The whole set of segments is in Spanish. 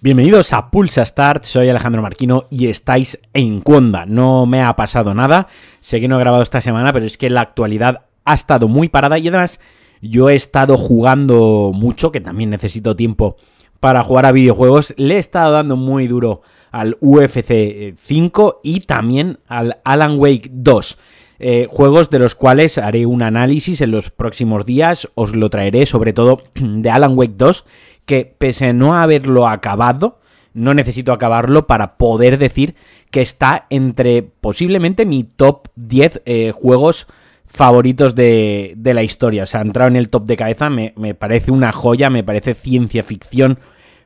Bienvenidos a Pulsa Start, soy Alejandro Marquino y estáis en Cuonda. No me ha pasado nada, sé que no he grabado esta semana, pero es que la actualidad ha estado muy parada y además yo he estado jugando mucho, que también necesito tiempo para jugar a videojuegos. Le he estado dando muy duro al UFC 5 y también al Alan Wake 2. Eh, juegos de los cuales haré un análisis en los próximos días, os lo traeré sobre todo de Alan Wake 2 que pese a no haberlo acabado, no necesito acabarlo para poder decir que está entre posiblemente mi top 10 eh, juegos favoritos de, la historia. O sea, ha entrado en el top de cabeza, me, parece una joya, me parece ciencia ficción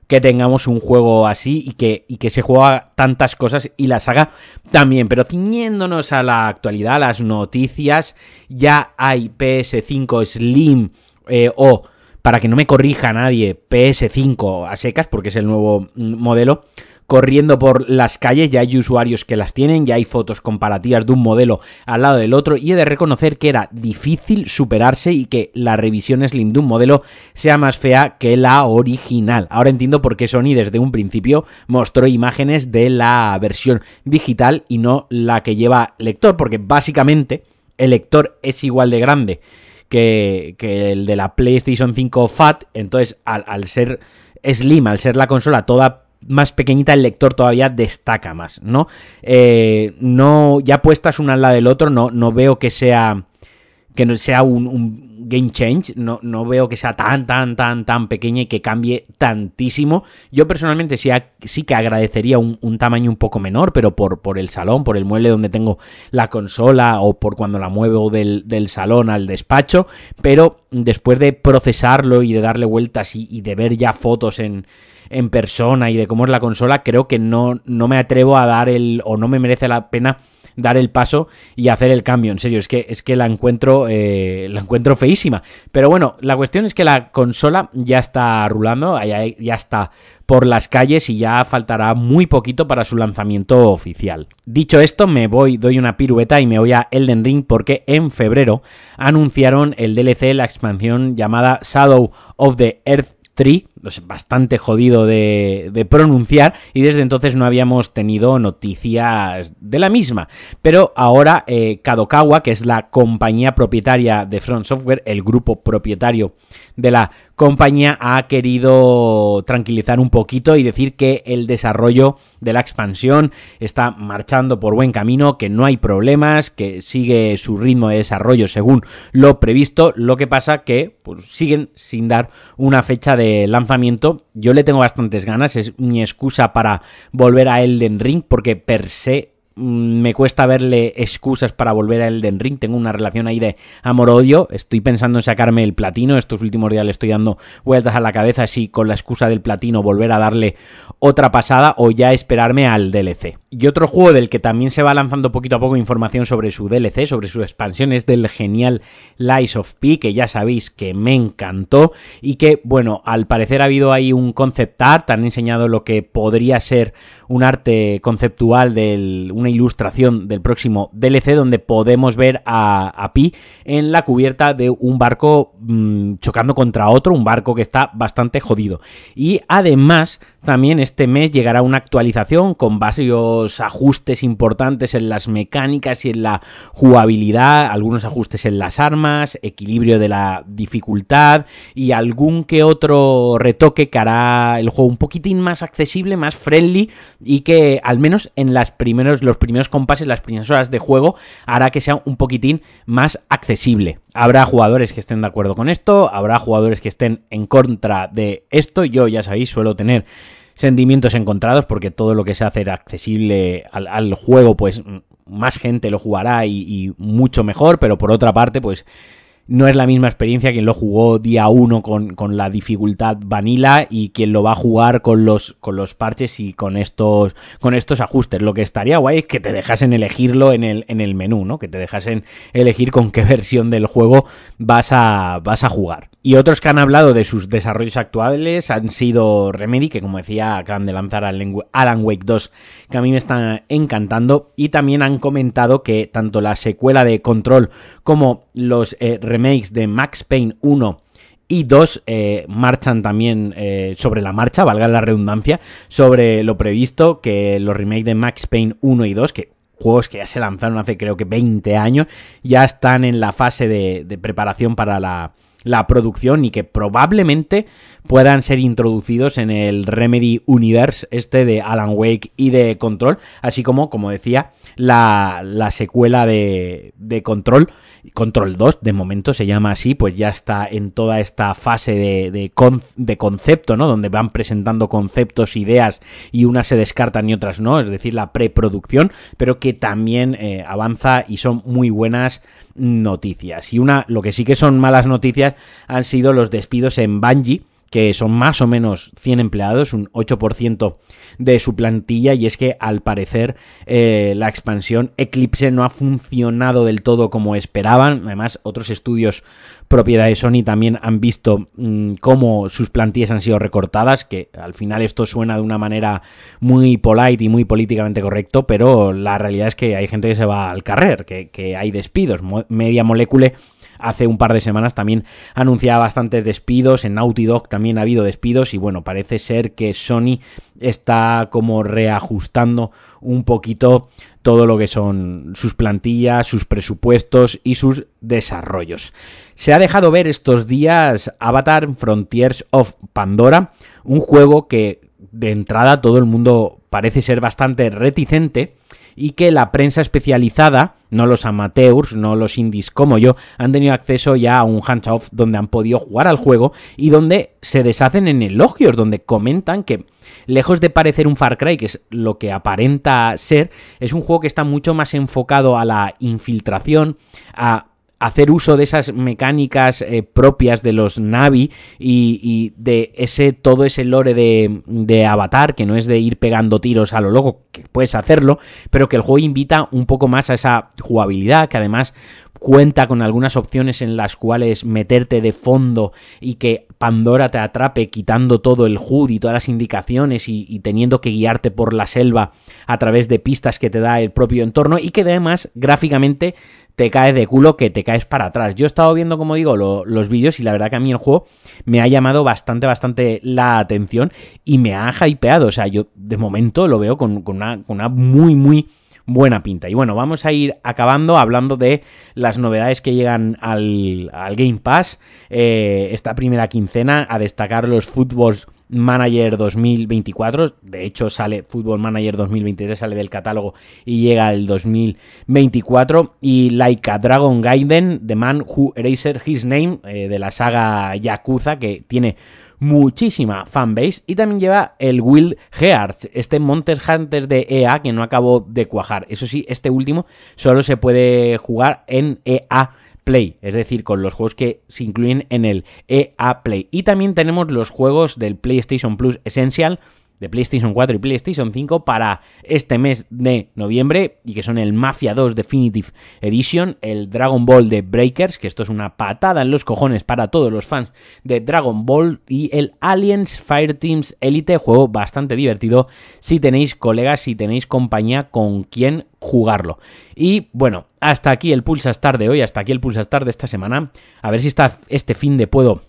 que tengamos un juego así y que, y que se juega tantas cosas y la saga también. Pero ciñéndonos a la actualidad, a las noticias, ya hay PS5 Slim eh, o para que no me corrija nadie, PS5 a secas, porque es el nuevo mm, modelo, corriendo por las calles, ya hay usuarios que las tienen, ya hay fotos comparativas de un modelo al lado del otro, y he de reconocer que era difícil superarse y que la revisión Slim de un modelo sea más fea que la original. Ahora entiendo por qué Sony desde un principio mostró imágenes de la versión digital y no la que lleva lector, porque básicamente el lector es igual de grande que, el de la PlayStation 5 Fat. Entonces, al, ser Slim, al ser la consola toda más pequeñita, el lector todavía destaca más, ¿no? Eh, no, ya puestas una al lado del otro, no, no veo que sea que no sea un, game change, no, no, veo que sea tan, tan, tan, tan pequeña y que cambie tantísimo. Yo personalmente sí, sí que agradecería un, tamaño un poco menor, pero por, por, el salón, por el mueble donde tengo la consola o por cuando la muevo del, salón al despacho, pero después de procesarlo y de darle vueltas y, de ver ya fotos en, en persona y de cómo es la consola, creo que no, no me atrevo a dar el o no me merece la pena dar el paso y hacer el cambio. En serio, es que, es que la encuentro, eh, la encuentro feísima. Pero bueno, la cuestión es que la consola ya está rulando, ya, ya está por las calles y ya faltará muy poquito para su lanzamiento oficial. Dicho esto, me voy, doy una pirueta y me voy a Elden Ring porque en febrero anunciaron el DLC, la expansión llamada Shadow of the Earth Tree, bastante jodido de, pronunciar, y desde entonces no habíamos tenido noticias de la misma. Pero ahora eh, Kadokawa, que es la compañía propietaria de Front Software, el grupo propietario de la compañía ha querido tranquilizar un poquito y decir que el desarrollo de la expansión está marchando por buen camino, que no hay problemas, que sigue su ritmo de desarrollo según lo previsto, lo que pasa que pues, siguen sin dar una fecha de lanzamiento. Yo le tengo bastantes ganas, es mi excusa para volver a Elden Ring porque per se Mm, me cuesta verle excusas para volver a Elden Ring. Tengo una relación ahí de amor-odio. Estoy pensando en sacarme el platino. Estos últimos días le estoy dando vueltas a la cabeza si con la excusa del platino volver a darle otra pasada o ya esperarme al DLC. Y otro juego del que también se va lanzando poquito a poco información sobre su DLC, sobre su expansión, es del genial Lies of P, que ya sabéis que me encantó y que, bueno, al parecer ha habido ahí un concept art, han enseñado lo que podría ser un arte conceptual de una ilustración del próximo DLC donde podemos ver a, a Pi en la cubierta de un barco mm, chocando contra otro, un barco que está bastante jodido. Y además también este mes llegará una actualización con varios ajustes importantes en las mecánicas y en la jugabilidad, algunos ajustes en las armas, equilibrio de la dificultad y algún que otro retoque que hará el juego un poquitín más accesible, más friendly y que al menos en los primeros compases, las primeras horas de juego hará que sea un poquitín más accesible. Habrá jugadores que estén de acuerdo con esto, habrá jugadores que estén en contra de esto. Yo ya sabéis, suelo tener sentimientos encontrados porque todo lo que se hace accesible al, juego, pues más gente lo jugará y, mucho mejor, pero por otra parte, pues no es la misma experiencia quien lo jugó día 1 con, con, la dificultad vanilla y quien lo va a jugar con los, con los parches y con estos, con estos ajustes. Lo que estaría guay es que te dejasen elegirlo en el, en el menú, ¿no? Que te dejasen elegir con qué versión del juego vas a, vas a jugar. Y otros que han hablado de sus desarrollos actuales han sido Remedy, que como decía acaban de lanzar Alan Wake 2, que a mí me está encantando, y también han comentado que tanto la secuela de Control como los eh, remakes de Max Payne 1 y 2 eh, marchan también eh, sobre la marcha, valga la redundancia, sobre lo previsto, que los remakes de Max Payne 1 y 2, que juegos que ya se lanzaron hace creo que 20 años, ya están en la fase de preparación para la, la producción y que probablemente puedan ser introducidos en el Remedy Universe este de Alan Wake y de Control, así como, como decía, la, secuela de, de Control, Control 2, de momento se llama así, pues ya está en toda esta fase de, concepto, ¿no? Donde van presentando conceptos, ideas y unas se descartan y otras no, es decir, la preproducción, pero que también eh, avanza y son muy buenas noticias. Y una, lo que sí que son malas noticias han sido los despidos en Bungie, que son más o menos 100 empleados, un 8% de su plantilla, y es que al parecer eh, la expansión Eclipse no ha funcionado del todo como esperaban. Además, otros estudios propiedad de Sony también han visto mm, cómo sus plantillas han sido recortadas, que al final esto suena de una manera muy polite y muy políticamente correcto, pero la realidad es que hay gente que se va al carrer, que, hay despidos. Media Molecule hace un par de semanas también anunciaba bastantes despidos, en Naughty Dog también ha habido despidos y bueno, parece ser que Sony está como reajustando un poquito todo lo que son sus plantillas, sus presupuestos y sus desarrollos. Se ha dejado ver estos días Avatar Frontiers of Pandora, un juego que de entrada todo el mundo parece ser bastante reticente y que la prensa especializada, no los amateurs, no los indies como yo, han tenido acceso ya a un hands-off donde han podido jugar al juego y donde se deshacen en elogios, donde comentan que lejos de parecer un Far Cry, que es lo que aparenta ser, es un juego que está mucho más enfocado a la infiltración, a hacer uso de esas mecánicas eh, propias de los Navi y, de ese todo ese lore de, Avatar, que no es de ir pegando tiros a lo loco, que puedes hacerlo, pero que el juego invita un poco más a esa jugabilidad, que además cuenta con algunas opciones en las cuales meterte de fondo y que Pandora te atrape quitando todo el HUD y todas las indicaciones y, y, teniendo que guiarte por la selva a través de pistas que te da el propio entorno y que además gráficamente te caes de culo que te caes para atrás. Yo he estado viendo, como digo, los vídeos y la verdad que a mí el juego me ha llamado bastante, bastante la atención y me ha hypeado. O sea, yo de momento lo veo con, una, muy, muy buena pinta. Y bueno, vamos a ir acabando hablando de las novedades que llegan al, Game Pass. Eh, esta primera quincena, a destacar los fútbols Manager 2024. De hecho, sale Football Manager 2023, sale del catálogo y llega el 2024. Y Like a Dragon Gaiden, The Man Who Erased His Name, eh, de la saga Yakuza, que tiene muchísima fanbase. Y también lleva el Wild Hearts, este Monster Hunter de EA que no acabó de cuajar. Eso sí, este último solo se puede jugar en EA Play, es decir, con los juegos que se incluyen en el EA Play. Y también tenemos los juegos del PlayStation Plus Essential de PlayStation 4 y PlayStation 5 para este mes de noviembre y que son el Mafia 2 Definitive Edition, el Dragon Ball de Breakers, que esto es una patada en los cojones para todos los fans de Dragon Ball y el Aliens Fireteams Elite, juego bastante divertido si tenéis colegas, si tenéis compañía con quien jugarlo. Y bueno, hasta aquí el Pulsar de hoy, hasta aquí el Pulsar de esta semana. A ver si está este fin de puedo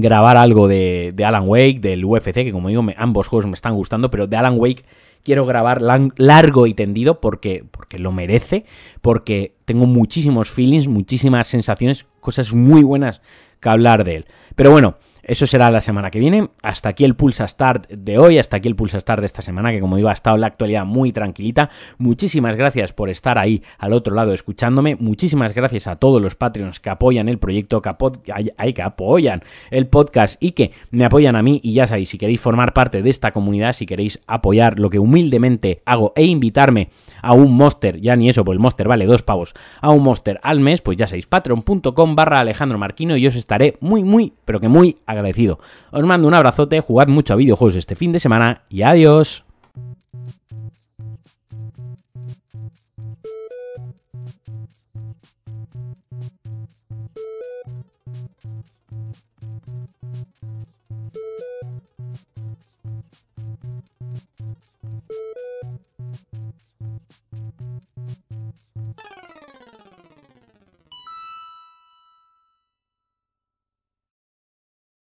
grabar algo de, Alan Wake, del UFC, que como digo, ambos juegos me están gustando, pero de Alan Wake quiero grabar largo y tendido porque, porque lo merece, porque tengo muchísimos feelings, muchísimas sensaciones, cosas muy buenas que hablar de él. Pero bueno, eso será la semana que viene. Hasta aquí el Pulsa Start de hoy, hasta aquí el Pulsa Start de esta semana, que como digo ha estado la actualidad muy tranquilita. Muchísimas gracias por estar ahí al otro lado escuchándome. Muchísimas gracias a todos los Patreons que apoyan el proyecto, que, que apoyan el podcast y que me apoyan a mí. Y ya sabéis, si queréis formar parte de esta comunidad, si queréis apoyar lo que humildemente hago e invitarme a un monster, ya ni eso, pues el monster vale dos pavos, a un monster al mes, pues ya sabéis, patreon.com barra Alejandro Marquino y os estaré muy, muy, pero que muy agradecido. Os mando un abrazote, jugad mucho a videojuegos este fin de semana y adiós.